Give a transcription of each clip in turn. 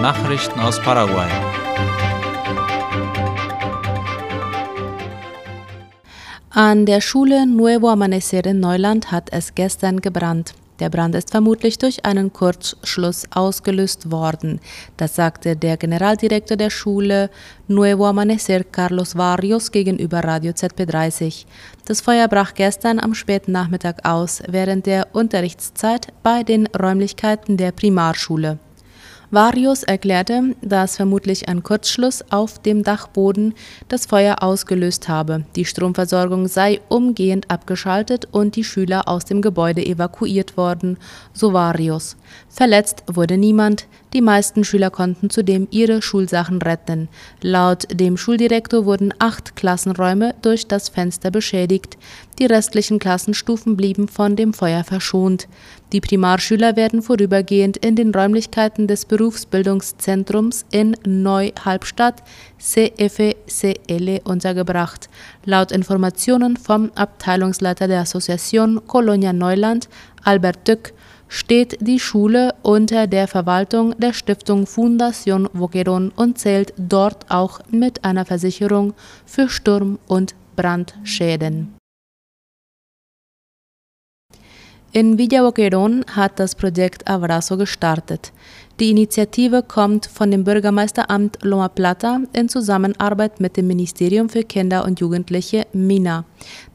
Nachrichten aus Paraguay. An der Schule Nuevo Amanecer in Neuland hat es gestern gebrannt. Der Brand ist vermutlich durch einen Kurzschluss ausgelöst worden. Das sagte der Generaldirektor der Schule Nuevo Amanecer Carlos Barrios gegenüber Radio ZP30. Das Feuer brach gestern am späten Nachmittag aus, während der Unterrichtszeit bei den Räumlichkeiten der Primarschule. Varius erklärte, dass vermutlich ein Kurzschluss auf dem Dachboden das Feuer ausgelöst habe. Die Stromversorgung sei umgehend abgeschaltet und die Schüler aus dem Gebäude evakuiert worden, so Varius. Verletzt wurde niemand, die meisten Schüler konnten zudem ihre Schulsachen retten. Laut dem Schuldirektor wurden acht Klassenräume durch das Fenster beschädigt. Die restlichen Klassenstufen blieben von dem Feuer verschont. Die Primarschüler werden vorübergehend in den Räumlichkeiten des Berufsbildungszentrums in Neu-Halbstadt CFCL untergebracht. Laut Informationen vom Abteilungsleiter der Association Colonia Neuland, Albert Dück, steht die Schule unter der Verwaltung der Stiftung Fundación Boquerón und zählt dort auch mit einer Versicherung für Sturm- und Brandschäden. In Villa Boquerón hat das Projekt Abrazo gestartet. Die Initiative kommt von dem Bürgermeisteramt Loma Plata in Zusammenarbeit mit dem Ministerium für Kinder und Jugendliche MINA.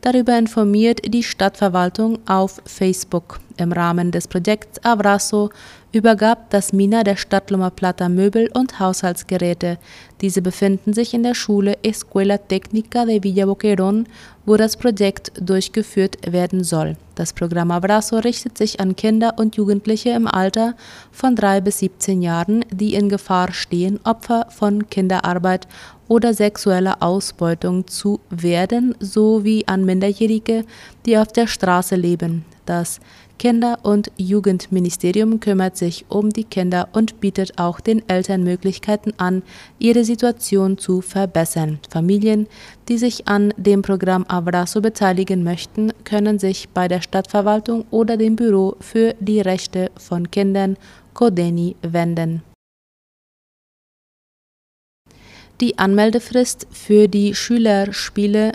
Darüber informiert die Stadtverwaltung auf Facebook. Im Rahmen des Projekts Abrazo übergab das MINA der Stadt Loma Plata Möbel und Haushaltsgeräte. Diese befinden sich in der Schule Escuela Técnica de Villa Boquerón, wo das Projekt durchgeführt werden soll. Das Programm Abrazo richtet sich an Kinder und Jugendliche im Alter von drei bis 17 Jahren, die in Gefahr stehen, Opfer von Kinderarbeit oder sexueller Ausbeutung zu werden, sowie an Minderjährige, die auf der Straße leben. Das Kinder- und Jugendministerium kümmert sich um die Kinder und bietet auch den Eltern Möglichkeiten an, ihre Situation zu verbessern. Familien, die sich an dem Programm Abrazo beteiligen möchten, können sich bei der Stadtverwaltung oder dem Büro für die Rechte von Kindern Kodeni wenden. Die Anmeldefrist für die Schülerspiele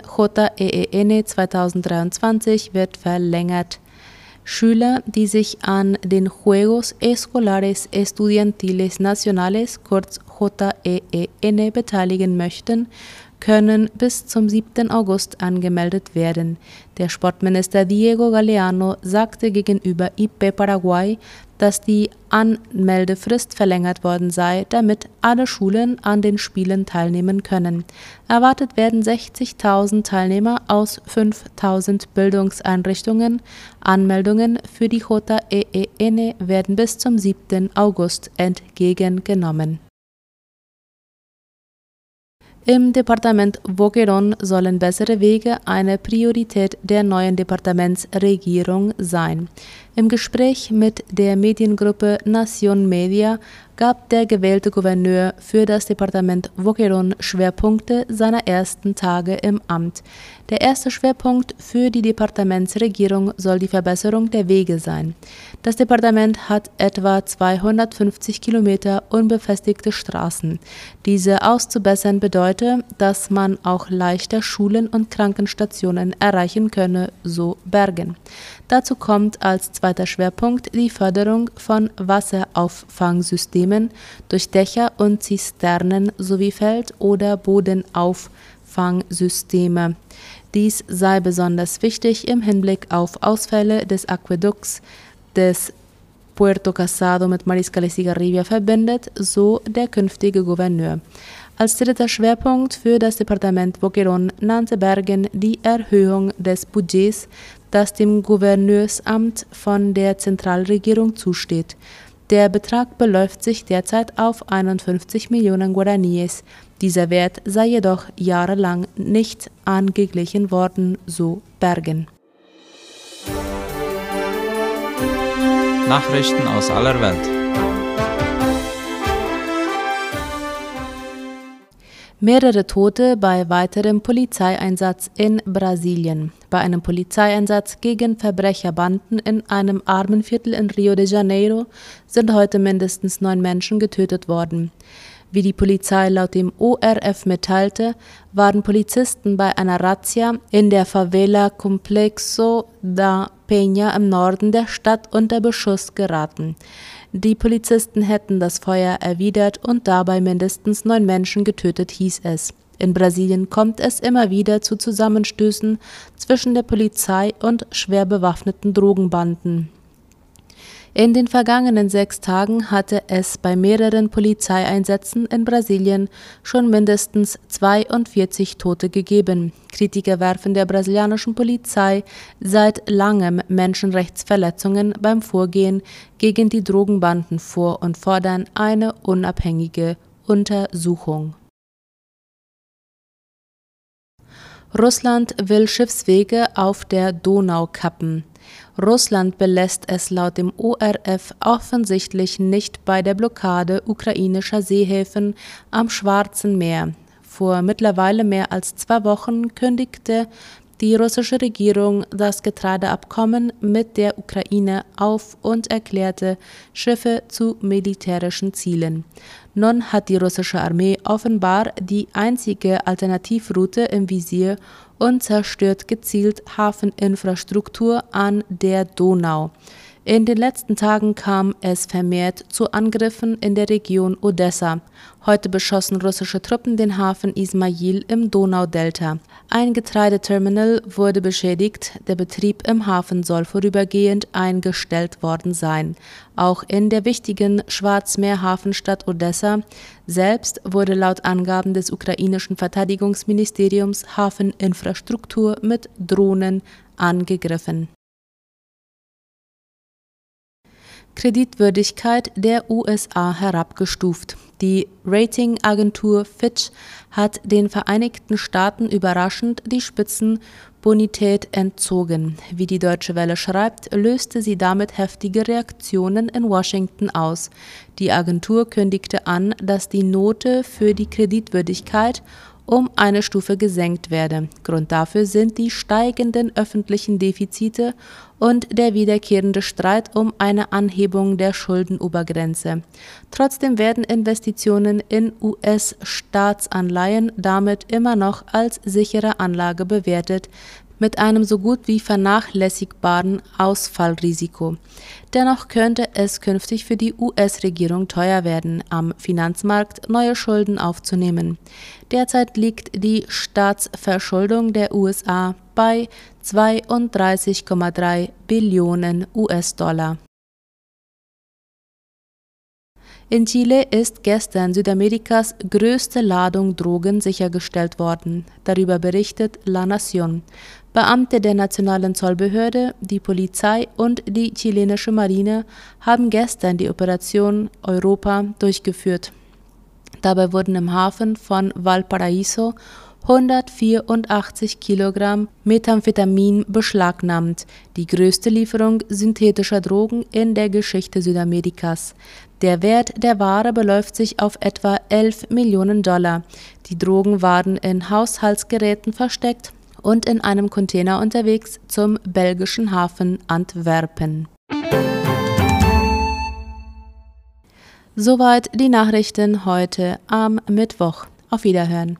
JEEN 2023 wird verlängert. Schüler, die sich an den Juegos Escolares Estudiantiles Nacionales, kurz JEEN, beteiligen möchten, können bis zum 7. August angemeldet werden. Der Sportminister Diego Galeano sagte gegenüber IP Paraguay, dass die Anmeldefrist verlängert worden sei, damit alle Schulen an den Spielen teilnehmen können. Erwartet werden 60.000 Teilnehmer aus 5.000 Bildungseinrichtungen. Anmeldungen für die JEEN werden bis zum 7. August entgegengenommen. Im Departement Boquerón sollen bessere Wege eine Priorität der neuen Departementsregierung sein. Im Gespräch mit der Mediengruppe Nación Media gab der gewählte Gouverneur für das Departement Boquerón Schwerpunkte seiner ersten Tage im Amt. Der erste Schwerpunkt für die Departementsregierung soll die Verbesserung der Wege sein. Das Departement hat etwa 250 Kilometer unbefestigte Straßen. Diese auszubessern bedeutet, dass man auch leichter Schulen und Krankenstationen erreichen könne, so Bergen. Dazu kommt als zweiter Schwerpunkt die Förderung von Wasserauffangssystemen durch Dächer und Zisternen sowie Feld- oder Bodenauffangsysteme. Dies sei besonders wichtig im Hinblick auf Ausfälle des Aquädukts des Puerto Casado mit Mariscal Cigarribia verbindet, so der künftige Gouverneur. Als dritter Schwerpunkt für das Departement Boquerón nannte Bergen die Erhöhung des Budgets, das dem Gouverneursamt von der Zentralregierung zusteht. Der Betrag beläuft sich derzeit auf 51 Millionen Guaraníes. Dieser Wert sei jedoch jahrelang nicht angeglichen worden, so Bergen. Nachrichten aus aller Welt. Mehrere Tote bei weiterem Polizeieinsatz in Brasilien. Bei einem Polizeieinsatz gegen Verbrecherbanden in einem Armenviertel in Rio de Janeiro sind heute mindestens neun Menschen getötet worden. Wie die Polizei laut dem ORF mitteilte, waren Polizisten bei einer Razzia in der Favela Complexo da Peña im Norden der Stadt unter Beschuss geraten. Die Polizisten hätten das Feuer erwidert und dabei mindestens neun Menschen getötet, hieß es. In Brasilien kommt es immer wieder zu Zusammenstößen zwischen der Polizei und schwer bewaffneten Drogenbanden. In den vergangenen sechs Tagen hatte es bei mehreren Polizeieinsätzen in Brasilien schon mindestens 42 Tote gegeben. Kritiker werfen der brasilianischen Polizei seit langem Menschenrechtsverletzungen beim Vorgehen gegen die Drogenbanden vor und fordern eine unabhängige Untersuchung. Russland will Schiffswege auf der Donau kappen. Russland belässt es laut dem ORF offensichtlich nicht bei der Blockade ukrainischer Seehäfen am Schwarzen Meer. Vor mittlerweile mehr als zwei Wochen kündigte die russische Regierung das Getreideabkommen mit der Ukraine auf und erklärte Schiffe zu militärischen Zielen. Nun hat die russische Armee offenbar die einzige Alternativroute im Visier und zerstört gezielt Hafeninfrastruktur an der Donau. In den letzten Tagen kam es vermehrt zu Angriffen in der Region Odessa. Heute beschossen russische Truppen den Hafen Ismail im Donaudelta. Ein Getreideterminal wurde beschädigt, der Betrieb im Hafen soll vorübergehend eingestellt worden sein. Auch in der wichtigen Schwarzmeerhafenstadt Odessa selbst wurde laut Angaben des ukrainischen Verteidigungsministeriums Hafeninfrastruktur mit Drohnen angegriffen. Kreditwürdigkeit der USA herabgestuft. Die Ratingagentur Fitch hat den Vereinigten Staaten überraschend die Spitzenbonität entzogen. Wie die Deutsche Welle schreibt, löste sie damit heftige Reaktionen in Washington aus. Die Agentur kündigte an, dass die Note für die Kreditwürdigkeit um eine Stufe gesenkt werde. Grund dafür sind die steigenden öffentlichen Defizite und der wiederkehrende Streit um eine Anhebung der Schuldenobergrenze. Trotzdem werden Investitionen in US-Staatsanleihen damit immer noch als sichere Anlage bewertet, mit einem so gut wie vernachlässigbaren Ausfallrisiko. Dennoch könnte es künftig für die US-Regierung teuer werden, am Finanzmarkt neue Schulden aufzunehmen. Derzeit liegt die Staatsverschuldung der USA bei 32,3 Billionen US-Dollar. In Chile ist gestern Südamerikas größte Ladung Drogen sichergestellt worden. Darüber berichtet La Nación. Beamte der nationalen Zollbehörde, die Polizei und die chilenische Marine haben gestern die Operation Europa durchgeführt. Dabei wurden im Hafen von Valparaiso 184 Kilogramm Methamphetamin beschlagnahmt, die größte Lieferung synthetischer Drogen in der Geschichte Südamerikas. Der Wert der Ware beläuft sich auf etwa 11 Millionen Dollar. Die Drogen waren in Haushaltsgeräten versteckt und in einem Container unterwegs zum belgischen Hafen Antwerpen. Soweit die Nachrichten heute am Mittwoch. Auf Wiederhören.